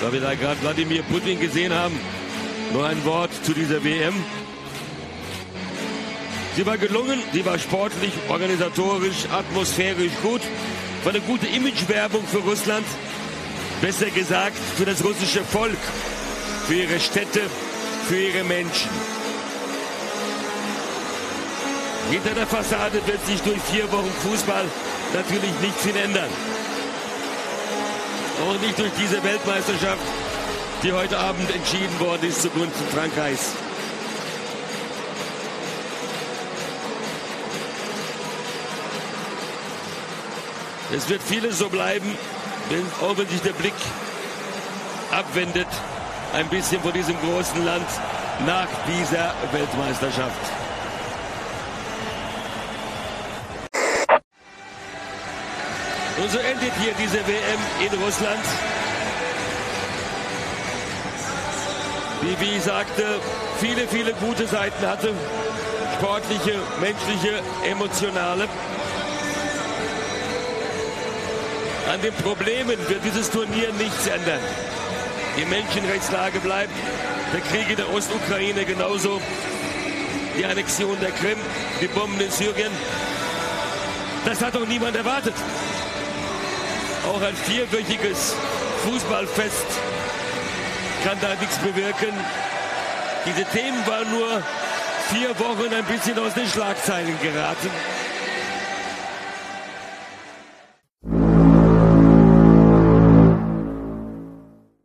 Da wir da gerade Wladimir Putin gesehen haben, nur ein Wort zu dieser WM. Sie war gelungen, sie war sportlich, organisatorisch, atmosphärisch gut. War eine gute Imagewerbung für Russland. Besser gesagt, für das russische Volk, für ihre Städte, für ihre Menschen. Hinter der Fassade wird sich durch vier Wochen Fußball natürlich nicht viel ändern. Auch nicht durch diese Weltmeisterschaft, die heute Abend entschieden worden ist zugunsten Frankreichs. Es wird vieles so bleiben, wenn, auch wenn sich der Blick abwendet, ein bisschen von diesem großen Land nach dieser Weltmeisterschaft. Und so endet hier diese WM in Russland. Die, wie ich sagte, viele, viele gute Seiten hatte. Sportliche, menschliche, emotionale. An den Problemen wird dieses Turnier nichts ändern. Die Menschenrechtslage bleibt, der Krieg in der Ostukraine genauso, die Annexion der Krim, die Bomben in Syrien. Das hat doch niemand erwartet. Auch ein vierwöchiges Fußballfest kann da nichts bewirken. Diese Themen waren nur vier Wochen ein bisschen aus den Schlagzeilen geraten.